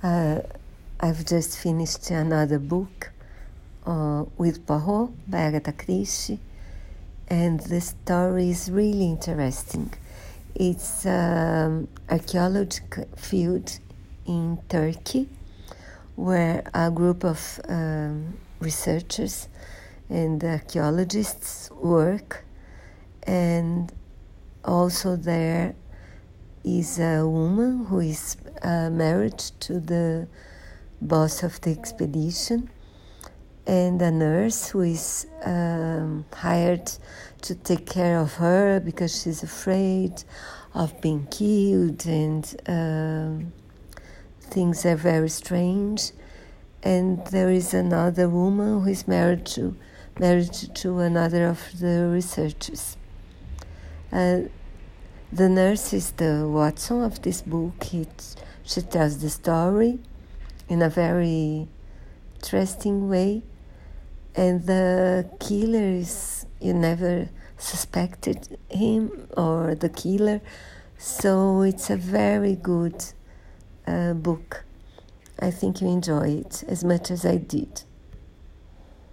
Uh, I've just finished another book uh, with Poirot by Agatha Christie, and the story is really interesting. It's an um, archaeological field in Turkey where a group of um, researchers and archaeologists work, and also there is a woman who is uh, married to the boss of the expedition and a nurse who is um, hired to take care of her because she's afraid of being killed and um, things are very strange. And there is another woman who is married to married to another of the researchers. Uh, the nurse is the Watson of this book. It, she tells the story in a very interesting way, and the killer is you never suspected him or the killer, so it's a very good uh, book. I think you enjoy it as much as I did.